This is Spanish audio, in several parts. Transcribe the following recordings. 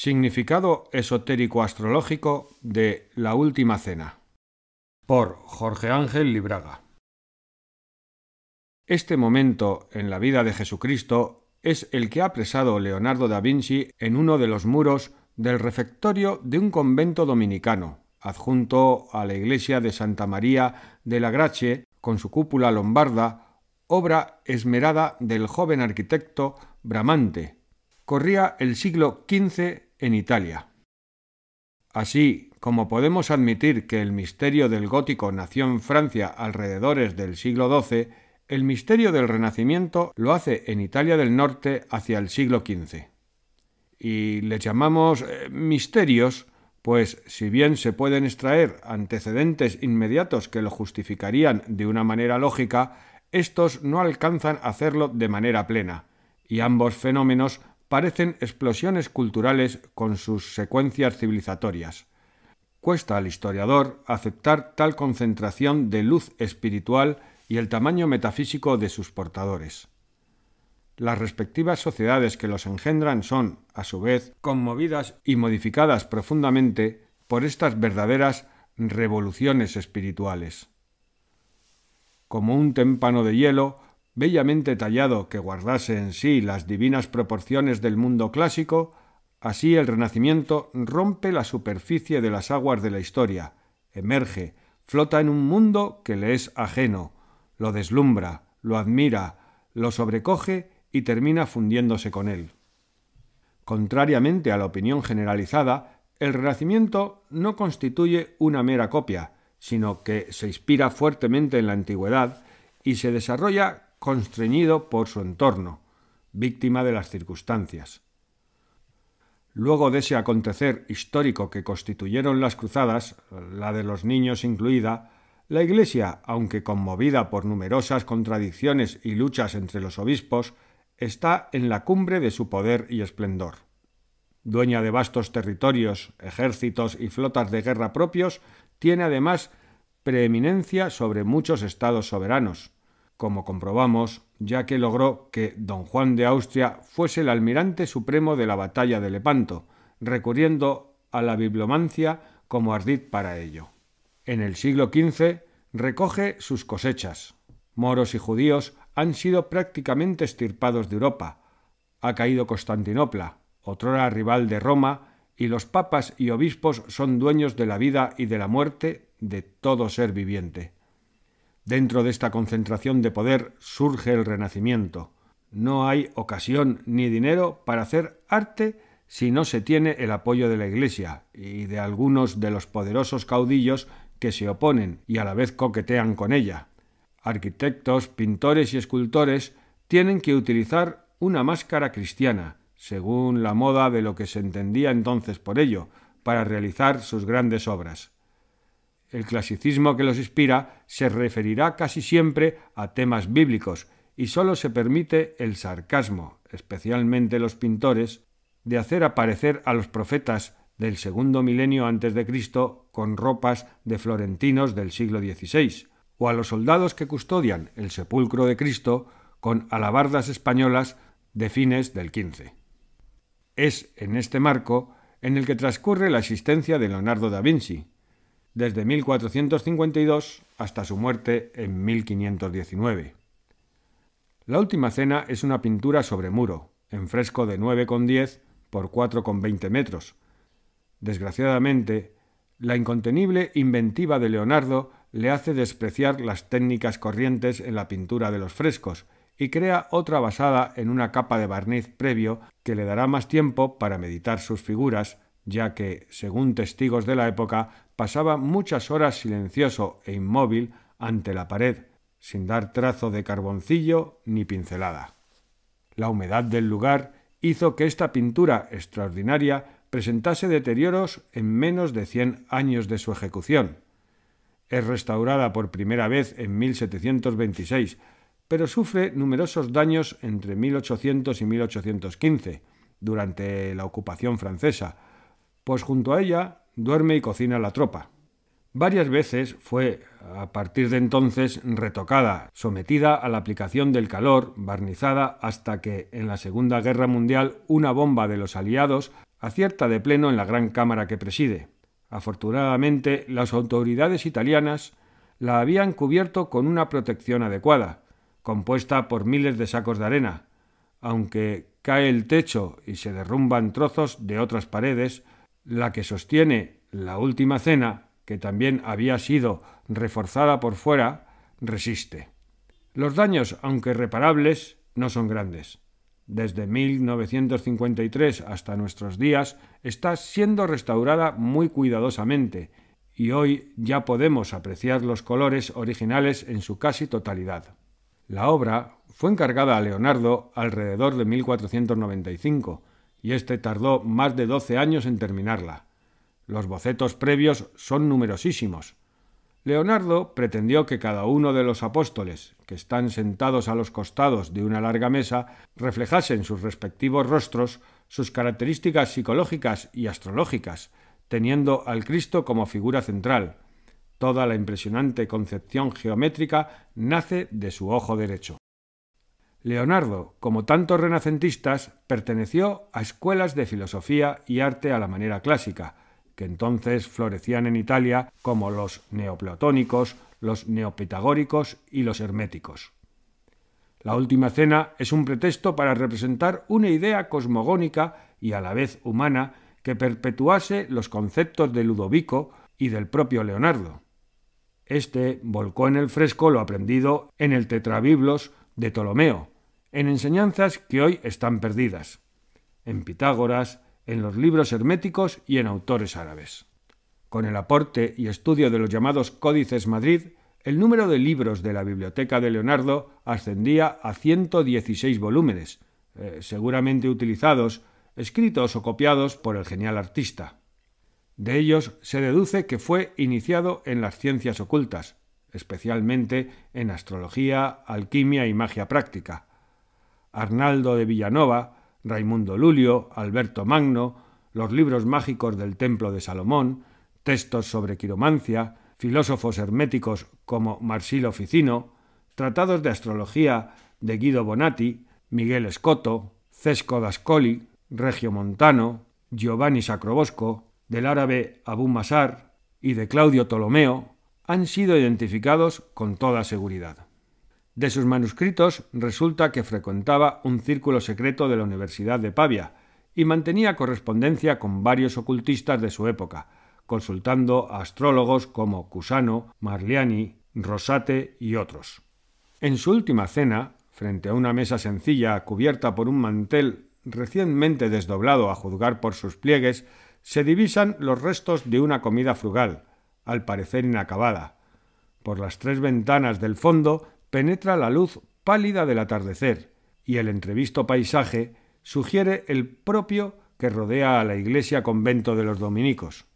Significado esotérico astrológico de La Última Cena. Por Jorge Ángel Libraga. Este momento en la vida de Jesucristo es el que ha apresado Leonardo da Vinci en uno de los muros del refectorio de un convento dominicano, adjunto a la iglesia de Santa María de la Gracie, con su cúpula lombarda, obra esmerada del joven arquitecto Bramante, corría el siglo XV en Italia. Así como podemos admitir que el misterio del gótico nació en Francia alrededores del siglo XII, el misterio del Renacimiento lo hace en Italia del Norte hacia el siglo XV. Y le llamamos eh, misterios, pues si bien se pueden extraer antecedentes inmediatos que lo justificarían de una manera lógica, estos no alcanzan a hacerlo de manera plena, y ambos fenómenos parecen explosiones culturales con sus secuencias civilizatorias. Cuesta al historiador aceptar tal concentración de luz espiritual y el tamaño metafísico de sus portadores. Las respectivas sociedades que los engendran son, a su vez, conmovidas y modificadas profundamente por estas verdaderas revoluciones espirituales. Como un témpano de hielo, bellamente tallado que guardase en sí las divinas proporciones del mundo clásico, así el Renacimiento rompe la superficie de las aguas de la historia, emerge, flota en un mundo que le es ajeno, lo deslumbra, lo admira, lo sobrecoge y termina fundiéndose con él. Contrariamente a la opinión generalizada, el Renacimiento no constituye una mera copia, sino que se inspira fuertemente en la antigüedad y se desarrolla constreñido por su entorno, víctima de las circunstancias. Luego de ese acontecer histórico que constituyeron las cruzadas, la de los niños incluida, la Iglesia, aunque conmovida por numerosas contradicciones y luchas entre los obispos, está en la cumbre de su poder y esplendor. Dueña de vastos territorios, ejércitos y flotas de guerra propios, tiene además preeminencia sobre muchos estados soberanos, como comprobamos, ya que logró que don Juan de Austria fuese el almirante supremo de la batalla de Lepanto, recurriendo a la biblomancia como ardid para ello. En el siglo XV recoge sus cosechas. Moros y judíos han sido prácticamente estirpados de Europa. Ha caído Constantinopla, otrora rival de Roma, y los papas y obispos son dueños de la vida y de la muerte de todo ser viviente. Dentro de esta concentración de poder surge el Renacimiento. No hay ocasión ni dinero para hacer arte si no se tiene el apoyo de la Iglesia y de algunos de los poderosos caudillos que se oponen y a la vez coquetean con ella. Arquitectos, pintores y escultores tienen que utilizar una máscara cristiana, según la moda de lo que se entendía entonces por ello, para realizar sus grandes obras. El clasicismo que los inspira se referirá casi siempre a temas bíblicos y sólo se permite el sarcasmo, especialmente los pintores, de hacer aparecer a los profetas del segundo milenio antes de Cristo con ropas de florentinos del siglo XVI, o a los soldados que custodian el sepulcro de Cristo con alabardas españolas de fines del XV. Es en este marco en el que transcurre la existencia de Leonardo da Vinci, desde 1452 hasta su muerte en 1519. La Última Cena es una pintura sobre muro, en fresco de 9,10 por 4,20 metros. Desgraciadamente, la incontenible inventiva de Leonardo le hace despreciar las técnicas corrientes en la pintura de los frescos y crea otra basada en una capa de barniz previo que le dará más tiempo para meditar sus figuras, ya que, según testigos de la época, pasaba muchas horas silencioso e inmóvil ante la pared, sin dar trazo de carboncillo ni pincelada. La humedad del lugar hizo que esta pintura extraordinaria presentase deterioros en menos de cien años de su ejecución. Es restaurada por primera vez en 1726, pero sufre numerosos daños entre 1800 y 1815, durante la ocupación francesa, pues junto a ella duerme y cocina la tropa. Varias veces fue, a partir de entonces, retocada, sometida a la aplicación del calor, barnizada, hasta que, en la Segunda Guerra Mundial, una bomba de los aliados acierta de pleno en la gran cámara que preside. Afortunadamente, las autoridades italianas la habían cubierto con una protección adecuada, compuesta por miles de sacos de arena, aunque cae el techo y se derrumban trozos de otras paredes, la que sostiene la última cena, que también había sido reforzada por fuera, resiste. Los daños, aunque reparables, no son grandes. Desde 1953 hasta nuestros días está siendo restaurada muy cuidadosamente y hoy ya podemos apreciar los colores originales en su casi totalidad. La obra fue encargada a Leonardo alrededor de 1495 y éste tardó más de doce años en terminarla. Los bocetos previos son numerosísimos. Leonardo pretendió que cada uno de los apóstoles, que están sentados a los costados de una larga mesa, reflejasen sus respectivos rostros sus características psicológicas y astrológicas, teniendo al Cristo como figura central, Toda la impresionante concepción geométrica nace de su ojo derecho. Leonardo, como tantos renacentistas, perteneció a escuelas de filosofía y arte a la manera clásica, que entonces florecían en Italia como los neoplatónicos, los neopitagóricos y los herméticos. La última cena es un pretexto para representar una idea cosmogónica y a la vez humana que perpetuase los conceptos de Ludovico y del propio Leonardo. Este volcó en el fresco lo aprendido en el Tetrabiblos de Ptolomeo, en enseñanzas que hoy están perdidas, en Pitágoras, en los libros herméticos y en autores árabes. Con el aporte y estudio de los llamados Códices Madrid, el número de libros de la biblioteca de Leonardo ascendía a 116 volúmenes, eh, seguramente utilizados, escritos o copiados por el genial artista. De ellos se deduce que fue iniciado en las ciencias ocultas, especialmente en astrología, alquimia y magia práctica. Arnaldo de Villanova, Raimundo Lulio, Alberto Magno, los libros mágicos del Templo de Salomón, textos sobre quiromancia, filósofos herméticos como Marsilo Ficino, tratados de astrología de Guido Bonatti, Miguel Escoto, Cesco d'Ascoli, Regio Montano, Giovanni Sacrobosco, del árabe Abu Masar y de Claudio Ptolomeo han sido identificados con toda seguridad. De sus manuscritos resulta que frecuentaba un círculo secreto de la Universidad de Pavia y mantenía correspondencia con varios ocultistas de su época, consultando a astrólogos como Cusano, Marliani, Rosate y otros. En su última cena, frente a una mesa sencilla cubierta por un mantel recientemente desdoblado a juzgar por sus pliegues, se divisan los restos de una comida frugal, al parecer inacabada. Por las tres ventanas del fondo penetra la luz pálida del atardecer, y el entrevisto paisaje sugiere el propio que rodea a la iglesia convento de los dominicos.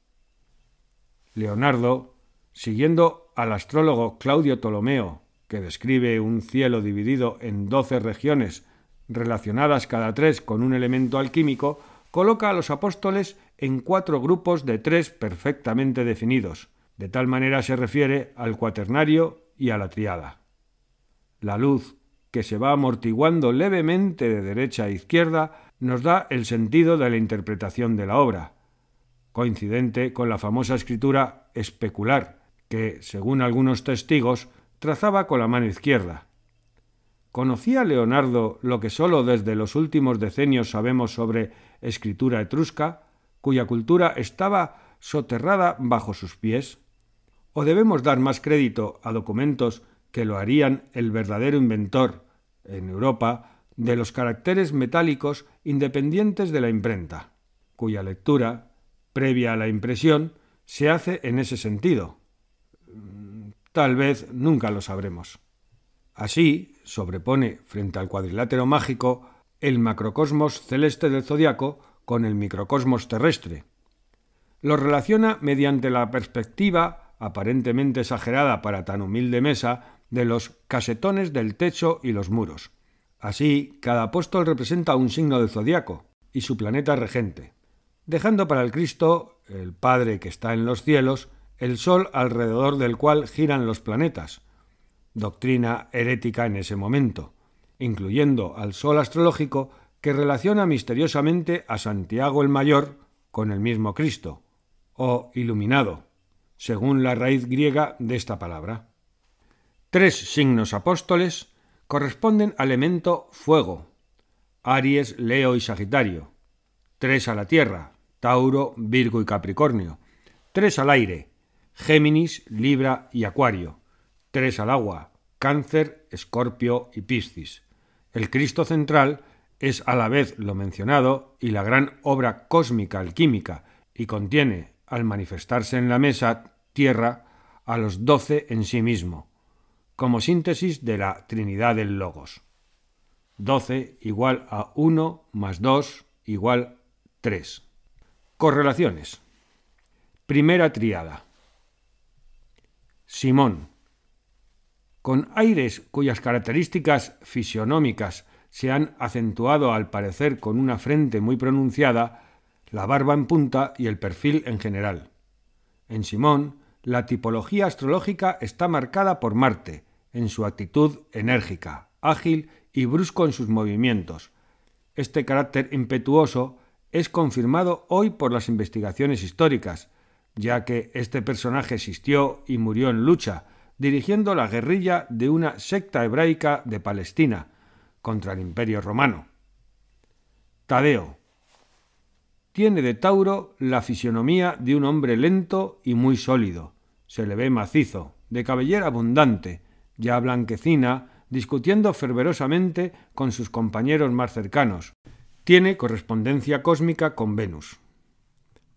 Leonardo, siguiendo al astrólogo Claudio Ptolomeo, que describe un cielo dividido en doce regiones relacionadas cada tres con un elemento alquímico, coloca a los apóstoles en cuatro grupos de tres perfectamente definidos. De tal manera se refiere al cuaternario y a la triada. La luz, que se va amortiguando levemente de derecha a izquierda, nos da el sentido de la interpretación de la obra, coincidente con la famosa escritura especular, que, según algunos testigos, trazaba con la mano izquierda. ¿Conocía Leonardo lo que sólo desde los últimos decenios sabemos sobre escritura etrusca? cuya cultura estaba soterrada bajo sus pies? ¿O debemos dar más crédito a documentos que lo harían el verdadero inventor, en Europa, de los caracteres metálicos independientes de la imprenta, cuya lectura, previa a la impresión, se hace en ese sentido? Tal vez nunca lo sabremos. Así sobrepone frente al cuadrilátero mágico el macrocosmos celeste del zodiaco con el microcosmos terrestre. Lo relaciona mediante la perspectiva, aparentemente exagerada para tan humilde mesa, de los casetones del techo y los muros. Así, cada apóstol representa un signo del zodiaco y su planeta regente, dejando para el Cristo, el Padre que está en los cielos, el Sol alrededor del cual giran los planetas, doctrina herética en ese momento, incluyendo al Sol astrológico que relaciona misteriosamente a Santiago el Mayor con el mismo Cristo, o iluminado, según la raíz griega de esta palabra. Tres signos apóstoles corresponden al elemento fuego, Aries, Leo y Sagitario, tres a la tierra, Tauro, Virgo y Capricornio, tres al aire, Géminis, Libra y Acuario, tres al agua, Cáncer, Escorpio y Piscis. El Cristo central es a la vez lo mencionado y la gran obra cósmica alquímica y contiene, al manifestarse en la mesa, tierra, a los doce en sí mismo, como síntesis de la Trinidad del Logos. Doce igual a uno más dos igual tres. Correlaciones. Primera triada. Simón. Con aires cuyas características fisionómicas se han acentuado al parecer con una frente muy pronunciada, la barba en punta y el perfil en general. En Simón, la tipología astrológica está marcada por Marte, en su actitud enérgica, ágil y brusco en sus movimientos. Este carácter impetuoso es confirmado hoy por las investigaciones históricas, ya que este personaje existió y murió en lucha, dirigiendo la guerrilla de una secta hebraica de Palestina contra el Imperio romano. Tadeo. Tiene de Tauro la fisionomía de un hombre lento y muy sólido. Se le ve macizo, de cabellera abundante, ya blanquecina, discutiendo fervorosamente con sus compañeros más cercanos, tiene correspondencia cósmica con Venus.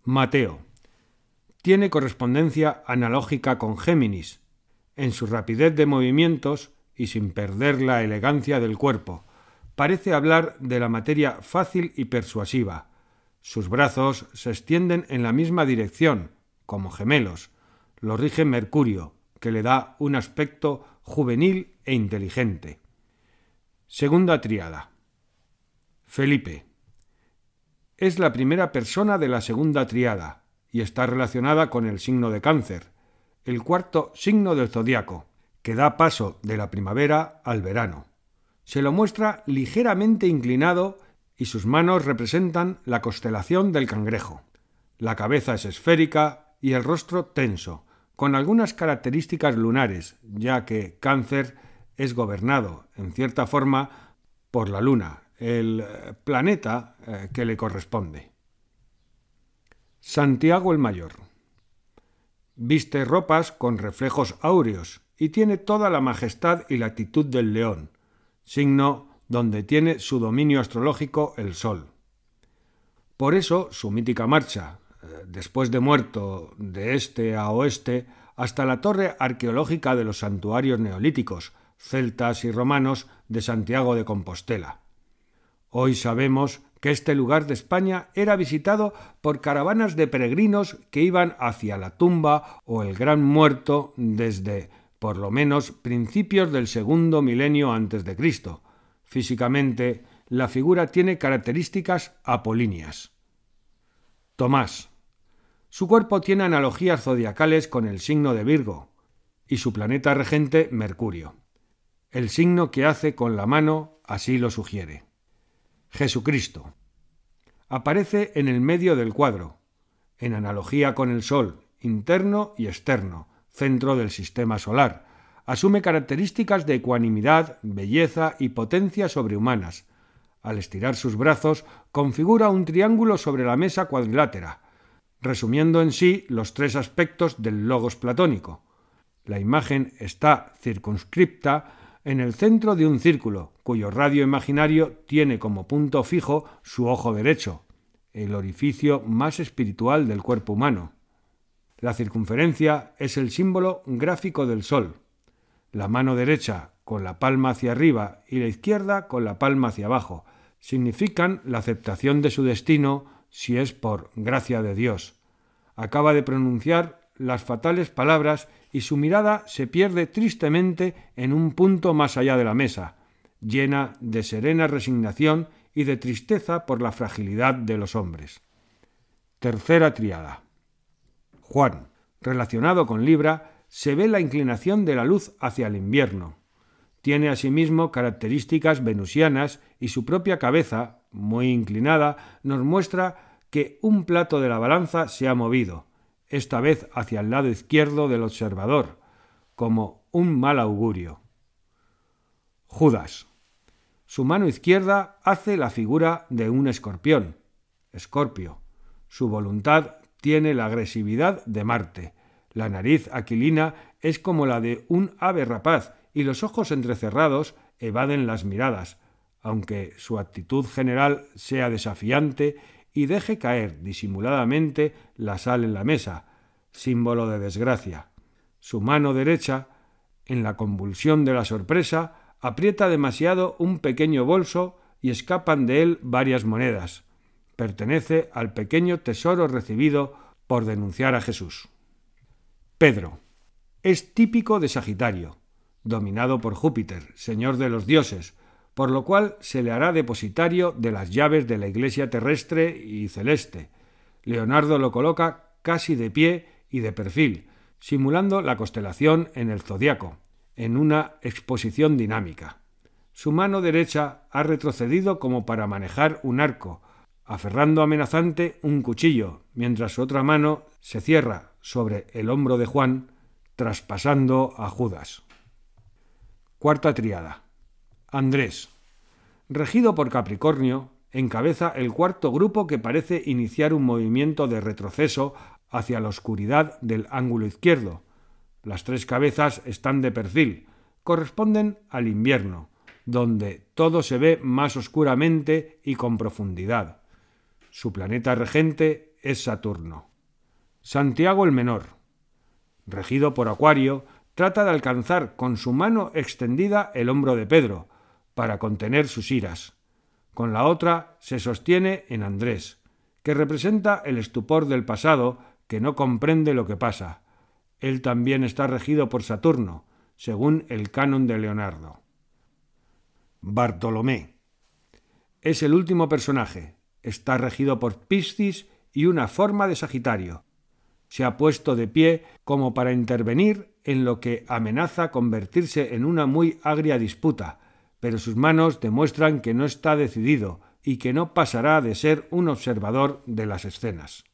Mateo. Tiene correspondencia analógica con Géminis, en su rapidez de movimientos y sin perder la elegancia del cuerpo. Parece hablar de la materia fácil y persuasiva. Sus brazos se extienden en la misma dirección, como gemelos. Lo rige Mercurio, que le da un aspecto juvenil e inteligente. Segunda triada. Felipe. Es la primera persona de la segunda triada y está relacionada con el signo de cáncer, el cuarto signo del zodiaco, que da paso de la primavera al verano. Se lo muestra ligeramente inclinado y sus manos representan la constelación del cangrejo. La cabeza es esférica y el rostro tenso, con algunas características lunares, ya que cáncer es gobernado, en cierta forma, por la luna, el eh, planeta eh, que le corresponde. Santiago el Mayor. Viste ropas con reflejos áureos y tiene toda la majestad y la actitud del león, signo donde tiene su dominio astrológico el sol. Por eso su mítica marcha, después de muerto de este a oeste, hasta la torre arqueológica de los santuarios neolíticos, celtas y romanos de Santiago de Compostela. Hoy sabemos que este lugar de España era visitado por caravanas de peregrinos que iban hacia la tumba o el gran muerto desde, por lo menos, principios del segundo milenio antes de Cristo. Físicamente, la figura tiene características apolíneas. Tomás. Su cuerpo tiene analogías zodiacales con el signo de Virgo y su planeta regente Mercurio. El signo que hace con la mano así lo sugiere. Jesucristo. Aparece en el medio del cuadro, en analogía con el Sol, interno y externo, centro del sistema solar. Asume características de ecuanimidad, belleza y potencia sobrehumanas. Al estirar sus brazos, configura un triángulo sobre la mesa cuadrilátera, resumiendo en sí los tres aspectos del logos platónico. La imagen está circunscripta en el centro de un círculo, cuyo radio imaginario tiene como punto fijo su ojo derecho, el orificio más espiritual del cuerpo humano. La circunferencia es el símbolo gráfico del Sol. La mano derecha con la palma hacia arriba y la izquierda con la palma hacia abajo significan la aceptación de su destino si es por gracia de Dios. Acaba de pronunciar las fatales palabras y su mirada se pierde tristemente en un punto más allá de la mesa, llena de serena resignación y de tristeza por la fragilidad de los hombres. Tercera triada. Juan, relacionado con Libra, se ve la inclinación de la luz hacia el invierno. Tiene asimismo características venusianas y su propia cabeza, muy inclinada, nos muestra que un plato de la balanza se ha movido, esta vez hacia el lado izquierdo del observador, como un mal augurio. Judas. Su mano izquierda hace la figura de un escorpión, escorpio. Su voluntad tiene la agresividad de Marte. La nariz aquilina es como la de un ave rapaz y los ojos entrecerrados evaden las miradas, aunque su actitud general sea desafiante y deje caer disimuladamente la sal en la mesa, símbolo de desgracia. Su mano derecha, en la convulsión de la sorpresa, aprieta demasiado un pequeño bolso y escapan de él varias monedas. Pertenece al pequeño tesoro recibido por denunciar a Jesús. Pedro. Es típico de Sagitario dominado por Júpiter, señor de los dioses, por lo cual se le hará depositario de las llaves de la iglesia terrestre y celeste. Leonardo lo coloca casi de pie y de perfil, simulando la constelación en el zodiaco, en una exposición dinámica. Su mano derecha ha retrocedido como para manejar un arco, aferrando amenazante un cuchillo, mientras su otra mano se cierra sobre el hombro de Juan, traspasando a Judas. Cuarta triada. Andrés. Regido por Capricornio, encabeza el cuarto grupo que parece iniciar un movimiento de retroceso hacia la oscuridad del ángulo izquierdo. Las tres cabezas están de perfil, corresponden al invierno, donde todo se ve más oscuramente y con profundidad. Su planeta regente es Saturno. Santiago el Menor. Regido por Acuario, trata de alcanzar con su mano extendida el hombro de Pedro, para contener sus iras. Con la otra se sostiene en Andrés, que representa el estupor del pasado que no comprende lo que pasa. Él también está regido por Saturno, según el canon de Leonardo. Bartolomé. Es el último personaje. Está regido por Piscis y una forma de Sagitario. Se ha puesto de pie como para intervenir en lo que amenaza convertirse en una muy agria disputa, pero sus manos demuestran que no está decidido y que no pasará de ser un observador de las escenas.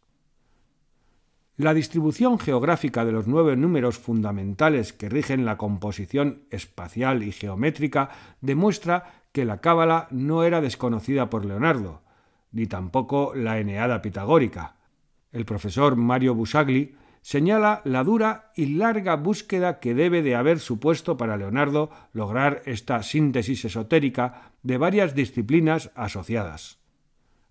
La distribución geográfica de los nueve números fundamentales que rigen la composición espacial y geométrica demuestra que la cábala no era desconocida por Leonardo, ni tampoco la eneada pitagórica. El profesor Mario Busagli señala la dura y larga búsqueda que debe de haber supuesto para Leonardo lograr esta síntesis esotérica de varias disciplinas asociadas.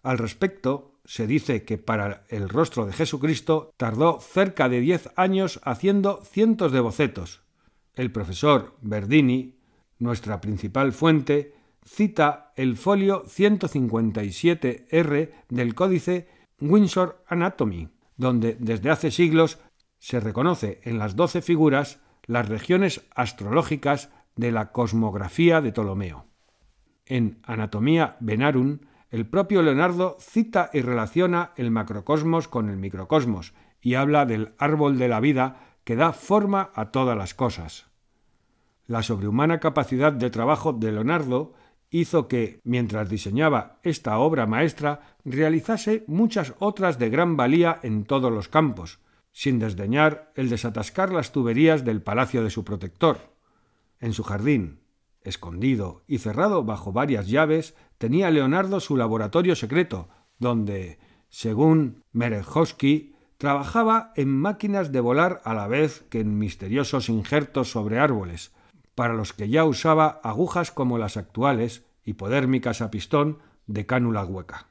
Al respecto, se dice que para el rostro de Jesucristo tardó cerca de diez años haciendo cientos de bocetos. El profesor Verdini, nuestra principal fuente, cita el folio 157R del códice Windsor Anatomy, donde desde hace siglos se reconoce en las doce figuras las regiones astrológicas de la cosmografía de Ptolomeo. En Anatomía Venarum, el propio Leonardo cita y relaciona el macrocosmos con el microcosmos y habla del árbol de la vida que da forma a todas las cosas. La sobrehumana capacidad de trabajo de Leonardo hizo que, mientras diseñaba esta obra maestra, realizase muchas otras de gran valía en todos los campos, sin desdeñar el desatascar las tuberías del palacio de su protector. En su jardín, escondido y cerrado bajo varias llaves, tenía Leonardo su laboratorio secreto, donde, según Merejowski, trabajaba en máquinas de volar a la vez que en misteriosos injertos sobre árboles, para los que ya usaba agujas como las actuales, hipodérmicas a pistón, de cánula hueca.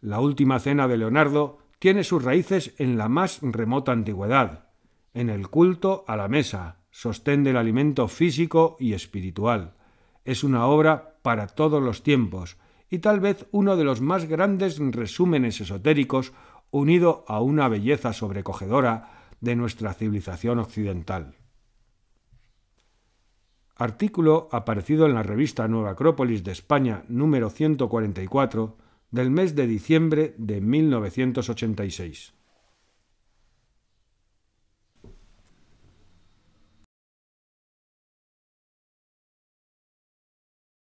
La última cena de Leonardo tiene sus raíces en la más remota antigüedad, en el culto a la mesa, sostén del alimento físico y espiritual. Es una obra para todos los tiempos y tal vez uno de los más grandes resúmenes esotéricos unido a una belleza sobrecogedora de nuestra civilización occidental. Artículo aparecido en la revista Nueva Acrópolis de España número 144 del mes de diciembre de 1986.